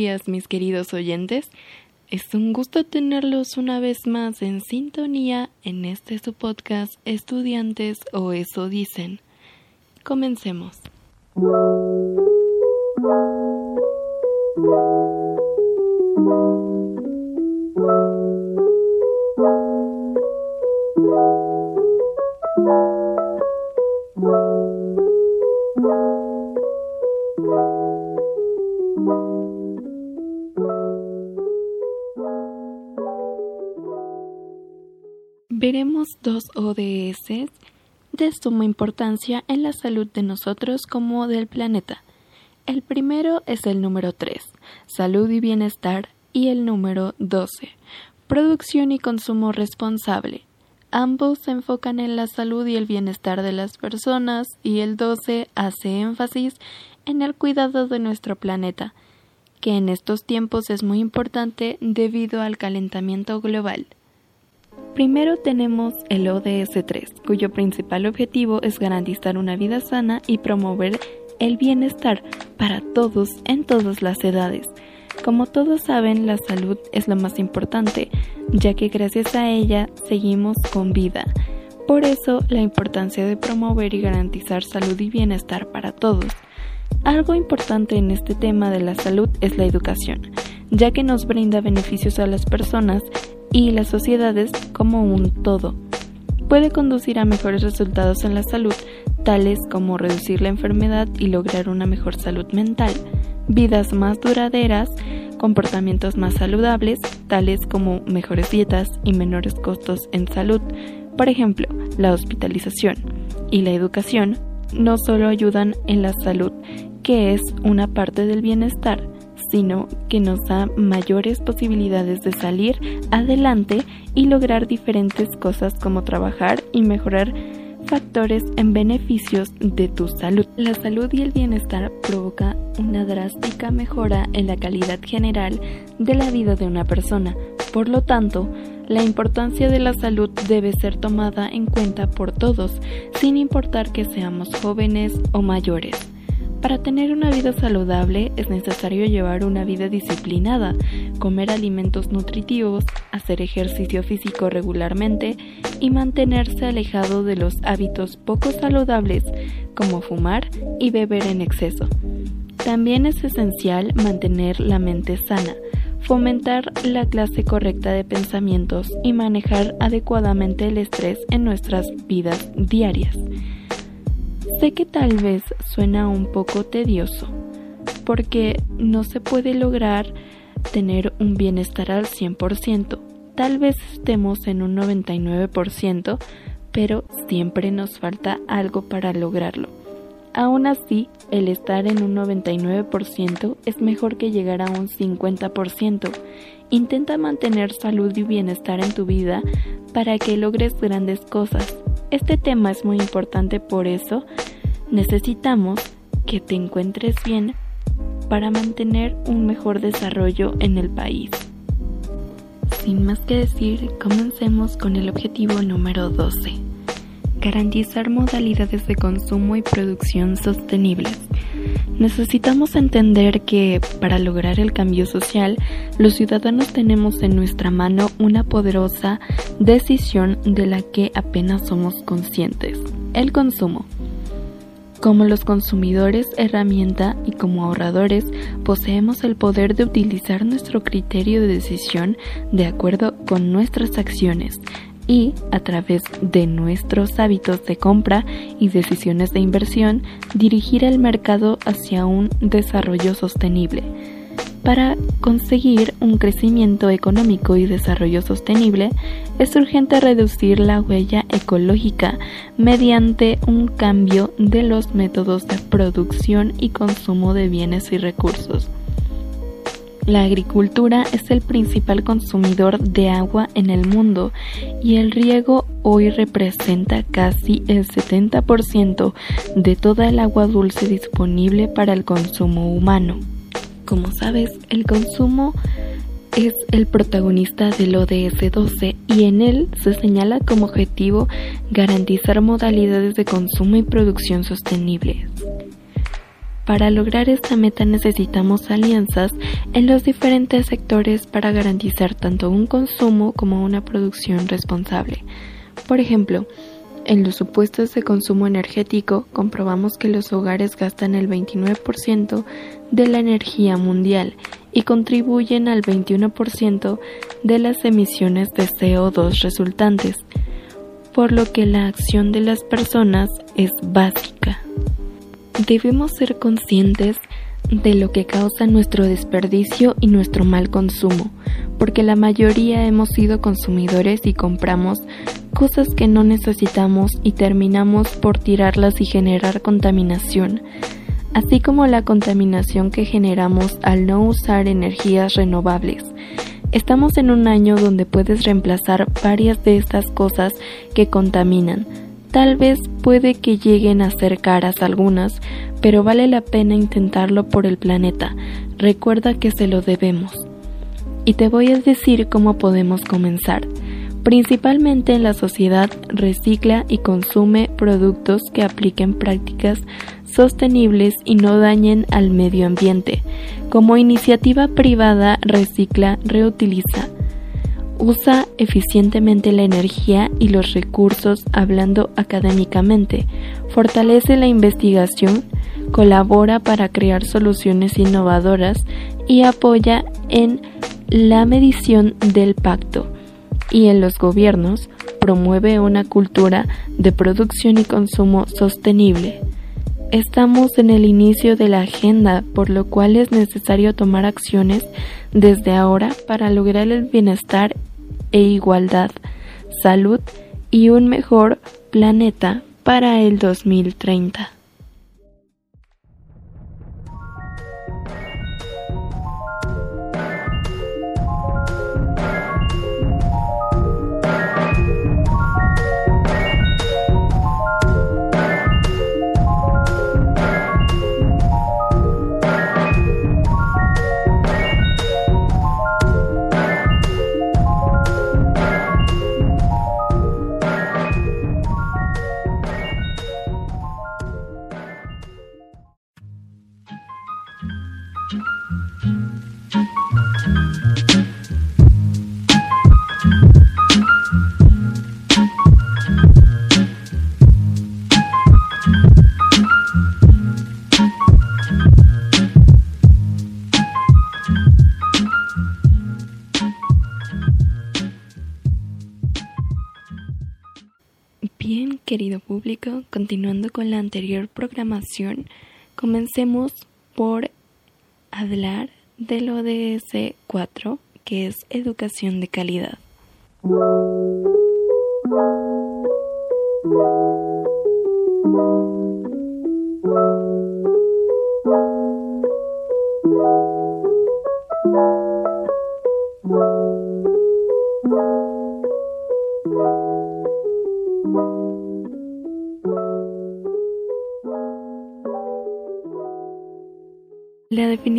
días mis queridos oyentes. Es un gusto tenerlos una vez más en sintonía en este su podcast Estudiantes o eso dicen. Comencemos. De suma importancia en la salud de nosotros como del planeta. El primero es el número 3, salud y bienestar, y el número 12, producción y consumo responsable. Ambos se enfocan en la salud y el bienestar de las personas y el 12 hace énfasis en el cuidado de nuestro planeta, que en estos tiempos es muy importante debido al calentamiento global. Primero tenemos el ODS 3, cuyo principal objetivo es garantizar una vida sana y promover el bienestar para todos en todas las edades. Como todos saben, la salud es lo más importante, ya que gracias a ella seguimos con vida. Por eso, la importancia de promover y garantizar salud y bienestar para todos. Algo importante en este tema de la salud es la educación, ya que nos brinda beneficios a las personas y las sociedades como un todo. Puede conducir a mejores resultados en la salud, tales como reducir la enfermedad y lograr una mejor salud mental, vidas más duraderas, comportamientos más saludables, tales como mejores dietas y menores costos en salud. Por ejemplo, la hospitalización y la educación no solo ayudan en la salud, que es una parte del bienestar, sino que nos da mayores posibilidades de salir adelante y lograr diferentes cosas como trabajar y mejorar factores en beneficios de tu salud. La salud y el bienestar provoca una drástica mejora en la calidad general de la vida de una persona. Por lo tanto, la importancia de la salud debe ser tomada en cuenta por todos, sin importar que seamos jóvenes o mayores. Para tener una vida saludable es necesario llevar una vida disciplinada, comer alimentos nutritivos, hacer ejercicio físico regularmente y mantenerse alejado de los hábitos poco saludables como fumar y beber en exceso. También es esencial mantener la mente sana, fomentar la clase correcta de pensamientos y manejar adecuadamente el estrés en nuestras vidas diarias. Sé que tal vez suena un poco tedioso, porque no se puede lograr tener un bienestar al 100%. Tal vez estemos en un 99%, pero siempre nos falta algo para lograrlo. Aún así, el estar en un 99% es mejor que llegar a un 50%. Intenta mantener salud y bienestar en tu vida para que logres grandes cosas. Este tema es muy importante por eso necesitamos que te encuentres bien para mantener un mejor desarrollo en el país. Sin más que decir, comencemos con el objetivo número 12. Garantizar modalidades de consumo y producción sostenibles. Necesitamos entender que para lograr el cambio social, los ciudadanos tenemos en nuestra mano una poderosa decisión de la que apenas somos conscientes. El consumo. Como los consumidores herramienta y como ahorradores poseemos el poder de utilizar nuestro criterio de decisión de acuerdo con nuestras acciones y, a través de nuestros hábitos de compra y decisiones de inversión, dirigir el mercado hacia un desarrollo sostenible para conseguir un crecimiento económico y desarrollo sostenible, es urgente reducir la huella ecológica mediante un cambio de los métodos de producción y consumo de bienes y recursos. La agricultura es el principal consumidor de agua en el mundo y el riego hoy representa casi el 70% de toda el agua dulce disponible para el consumo humano. Como sabes, el consumo es el protagonista del ODS 12 y en él se señala como objetivo garantizar modalidades de consumo y producción sostenibles. Para lograr esta meta necesitamos alianzas en los diferentes sectores para garantizar tanto un consumo como una producción responsable. Por ejemplo, en los supuestos de consumo energético comprobamos que los hogares gastan el 29% de la energía mundial y contribuyen al 21% de las emisiones de CO2 resultantes, por lo que la acción de las personas es básica. Debemos ser conscientes de lo que causa nuestro desperdicio y nuestro mal consumo, porque la mayoría hemos sido consumidores y compramos cosas que no necesitamos y terminamos por tirarlas y generar contaminación, así como la contaminación que generamos al no usar energías renovables. Estamos en un año donde puedes reemplazar varias de estas cosas que contaminan. Tal vez puede que lleguen a ser caras algunas, pero vale la pena intentarlo por el planeta. Recuerda que se lo debemos. Y te voy a decir cómo podemos comenzar. Principalmente en la sociedad recicla y consume productos que apliquen prácticas sostenibles y no dañen al medio ambiente. Como iniciativa privada recicla, reutiliza, usa eficientemente la energía y los recursos hablando académicamente, fortalece la investigación, colabora para crear soluciones innovadoras y apoya en la medición del pacto y en los gobiernos promueve una cultura de producción y consumo sostenible. Estamos en el inicio de la agenda, por lo cual es necesario tomar acciones desde ahora para lograr el bienestar e igualdad, salud y un mejor planeta para el 2030. Querido público, continuando con la anterior programación, comencemos por hablar del ODS 4, que es educación de calidad.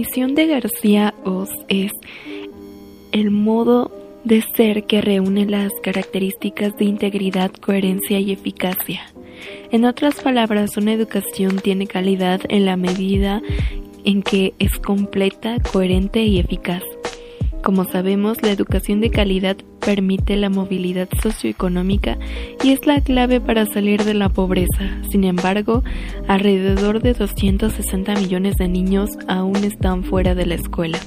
Definición de García Oz es el modo de ser que reúne las características de integridad, coherencia y eficacia. En otras palabras, una educación tiene calidad en la medida en que es completa, coherente y eficaz. Como sabemos, la educación de calidad permite la movilidad socioeconómica y es la clave para salir de la pobreza. Sin embargo, alrededor de 260 millones de niños aún están fuera de la escuela.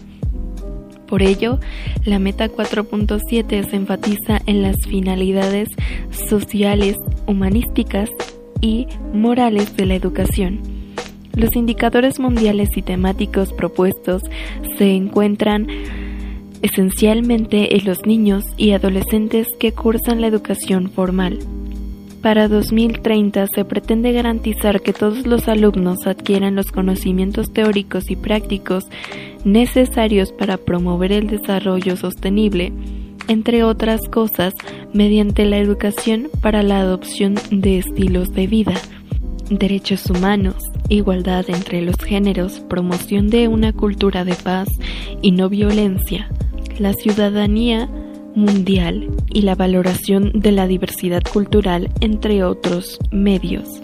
Por ello, la meta 4.7 se enfatiza en las finalidades sociales, humanísticas y morales de la educación. Los indicadores mundiales y temáticos propuestos se encuentran esencialmente en los niños y adolescentes que cursan la educación formal. Para 2030 se pretende garantizar que todos los alumnos adquieran los conocimientos teóricos y prácticos necesarios para promover el desarrollo sostenible, entre otras cosas, mediante la educación para la adopción de estilos de vida, derechos humanos, igualdad entre los géneros, promoción de una cultura de paz y no violencia, la ciudadanía mundial y la valoración de la diversidad cultural, entre otros medios.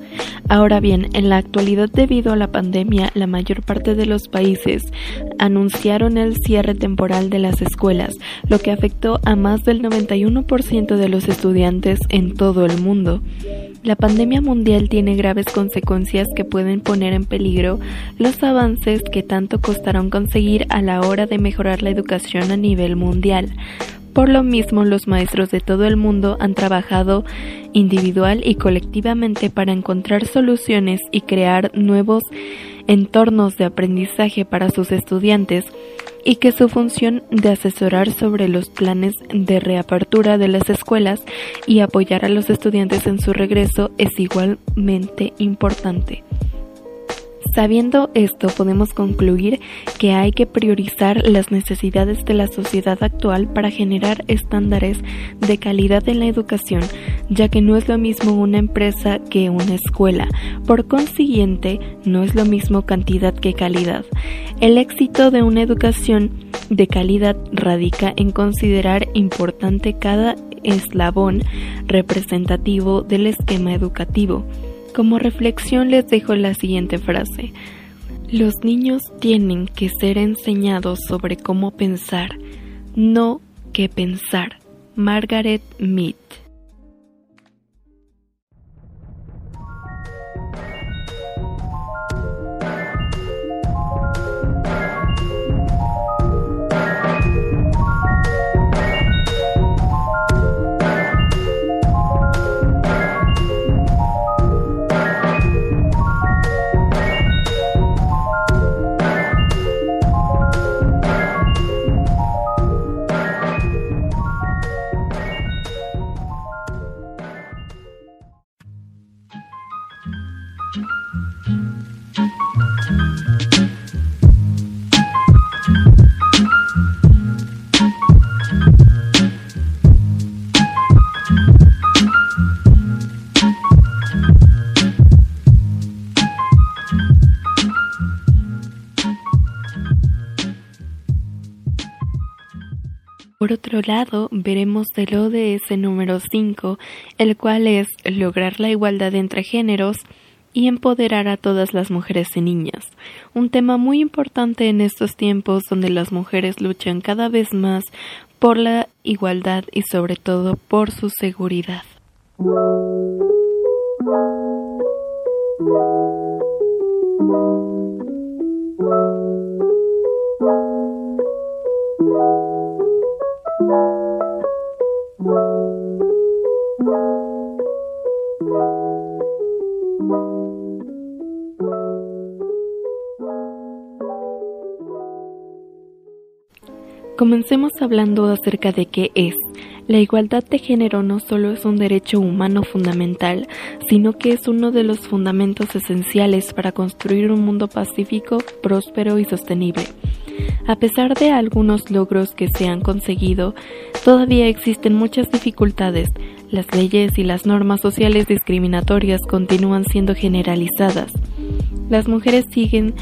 Ahora bien, en la actualidad debido a la pandemia, la mayor parte de los países anunciaron el cierre temporal de las escuelas, lo que afectó a más del 91% de los estudiantes en todo el mundo. La pandemia mundial tiene graves consecuencias que pueden poner en peligro los avances que tanto costaron conseguir a la hora de mejorar la educación a nivel mundial. Por lo mismo, los maestros de todo el mundo han trabajado individual y colectivamente para encontrar soluciones y crear nuevos entornos de aprendizaje para sus estudiantes y que su función de asesorar sobre los planes de reapertura de las escuelas y apoyar a los estudiantes en su regreso es igualmente importante. Sabiendo esto, podemos concluir que hay que priorizar las necesidades de la sociedad actual para generar estándares de calidad en la educación, ya que no es lo mismo una empresa que una escuela. Por consiguiente, no es lo mismo cantidad que calidad. El éxito de una educación de calidad radica en considerar importante cada eslabón representativo del esquema educativo. Como reflexión les dejo la siguiente frase. Los niños tienen que ser enseñados sobre cómo pensar, no qué pensar. Margaret Mead Por otro lado, veremos el ODS número 5, el cual es lograr la igualdad entre géneros y empoderar a todas las mujeres y niñas, un tema muy importante en estos tiempos donde las mujeres luchan cada vez más por la igualdad y sobre todo por su seguridad. Comencemos hablando acerca de qué es. La igualdad de género no solo es un derecho humano fundamental, sino que es uno de los fundamentos esenciales para construir un mundo pacífico, próspero y sostenible. A pesar de algunos logros que se han conseguido, todavía existen muchas dificultades. Las leyes y las normas sociales discriminatorias continúan siendo generalizadas. Las mujeres siguen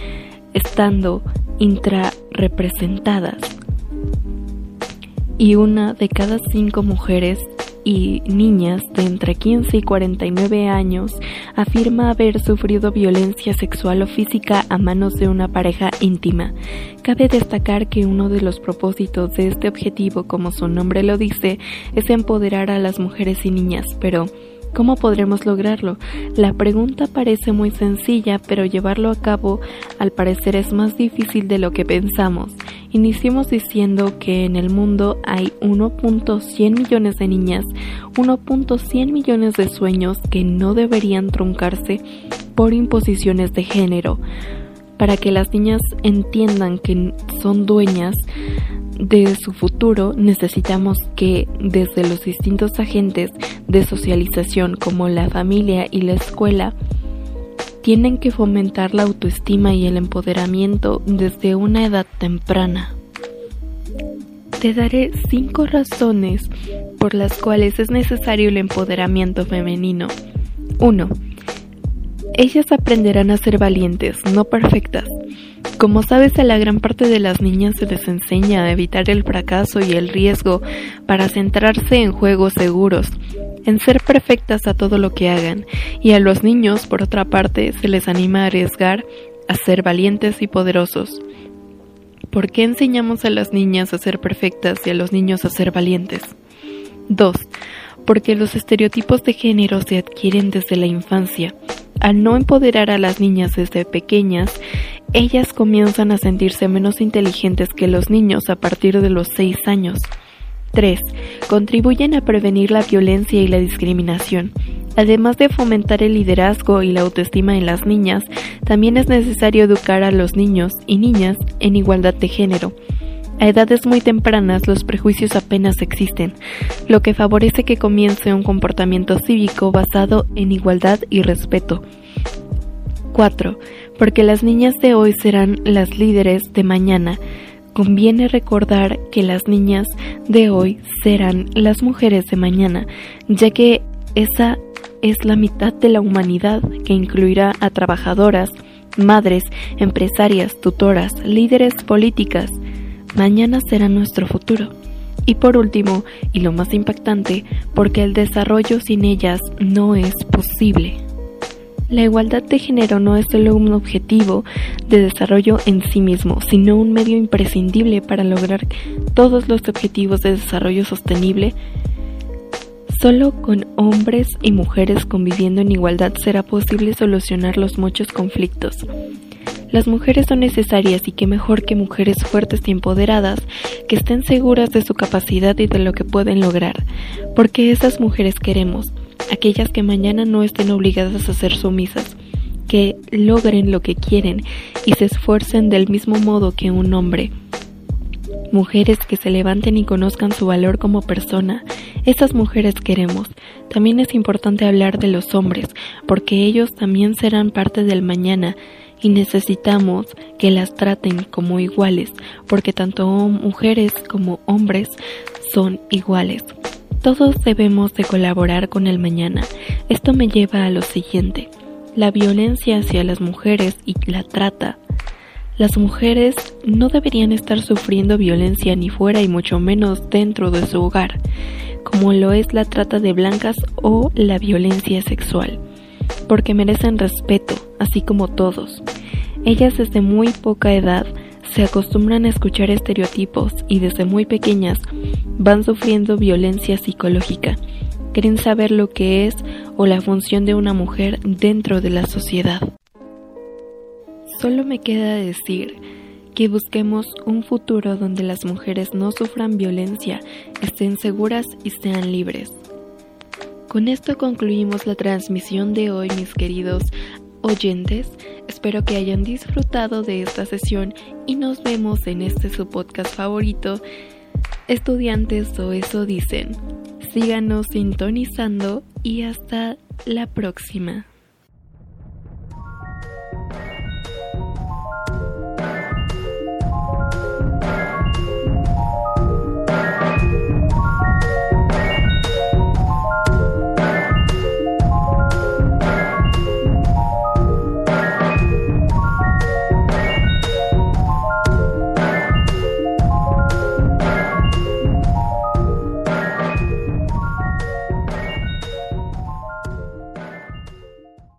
estando intrarrepresentadas y una de cada cinco mujeres y niñas de entre 15 y 49 años afirma haber sufrido violencia sexual o física a manos de una pareja íntima. Cabe destacar que uno de los propósitos de este objetivo, como su nombre lo dice, es empoderar a las mujeres y niñas, pero ¿Cómo podremos lograrlo? La pregunta parece muy sencilla, pero llevarlo a cabo al parecer es más difícil de lo que pensamos. Iniciemos diciendo que en el mundo hay 1.100 millones de niñas, 1.100 millones de sueños que no deberían truncarse por imposiciones de género. Para que las niñas entiendan que son dueñas de su futuro necesitamos que desde los distintos agentes de socialización como la familia y la escuela tienen que fomentar la autoestima y el empoderamiento desde una edad temprana. Te daré cinco razones por las cuales es necesario el empoderamiento femenino. 1. Ellas aprenderán a ser valientes, no perfectas. Como sabes, a la gran parte de las niñas se les enseña a evitar el fracaso y el riesgo para centrarse en juegos seguros, en ser perfectas a todo lo que hagan, y a los niños, por otra parte, se les anima a arriesgar, a ser valientes y poderosos. ¿Por qué enseñamos a las niñas a ser perfectas y a los niños a ser valientes? 2. Porque los estereotipos de género se adquieren desde la infancia. Al no empoderar a las niñas desde pequeñas, ellas comienzan a sentirse menos inteligentes que los niños a partir de los 6 años. 3. Contribuyen a prevenir la violencia y la discriminación. Además de fomentar el liderazgo y la autoestima en las niñas, también es necesario educar a los niños y niñas en igualdad de género. A edades muy tempranas los prejuicios apenas existen, lo que favorece que comience un comportamiento cívico basado en igualdad y respeto. 4. Porque las niñas de hoy serán las líderes de mañana. Conviene recordar que las niñas de hoy serán las mujeres de mañana, ya que esa es la mitad de la humanidad que incluirá a trabajadoras, madres, empresarias, tutoras, líderes políticas. Mañana será nuestro futuro. Y por último, y lo más impactante, porque el desarrollo sin ellas no es posible. La igualdad de género no es solo un objetivo de desarrollo en sí mismo, sino un medio imprescindible para lograr todos los objetivos de desarrollo sostenible. Solo con hombres y mujeres conviviendo en igualdad será posible solucionar los muchos conflictos. Las mujeres son necesarias y qué mejor que mujeres fuertes y empoderadas que estén seguras de su capacidad y de lo que pueden lograr, porque esas mujeres queremos aquellas que mañana no estén obligadas a ser sumisas, que logren lo que quieren y se esfuercen del mismo modo que un hombre. Mujeres que se levanten y conozcan su valor como persona. Estas mujeres queremos. También es importante hablar de los hombres, porque ellos también serán parte del mañana y necesitamos que las traten como iguales, porque tanto mujeres como hombres son iguales. Todos debemos de colaborar con el mañana. Esto me lleva a lo siguiente. La violencia hacia las mujeres y la trata. Las mujeres no deberían estar sufriendo violencia ni fuera y mucho menos dentro de su hogar, como lo es la trata de blancas o la violencia sexual, porque merecen respeto, así como todos. Ellas desde muy poca edad se acostumbran a escuchar estereotipos y desde muy pequeñas van sufriendo violencia psicológica. Quieren saber lo que es o la función de una mujer dentro de la sociedad. Solo me queda decir que busquemos un futuro donde las mujeres no sufran violencia, estén seguras y sean libres. Con esto concluimos la transmisión de hoy, mis queridos oyentes. Espero que hayan disfrutado de esta sesión y nos vemos en este su podcast favorito. Estudiantes o eso dicen. Síganos sintonizando y hasta la próxima.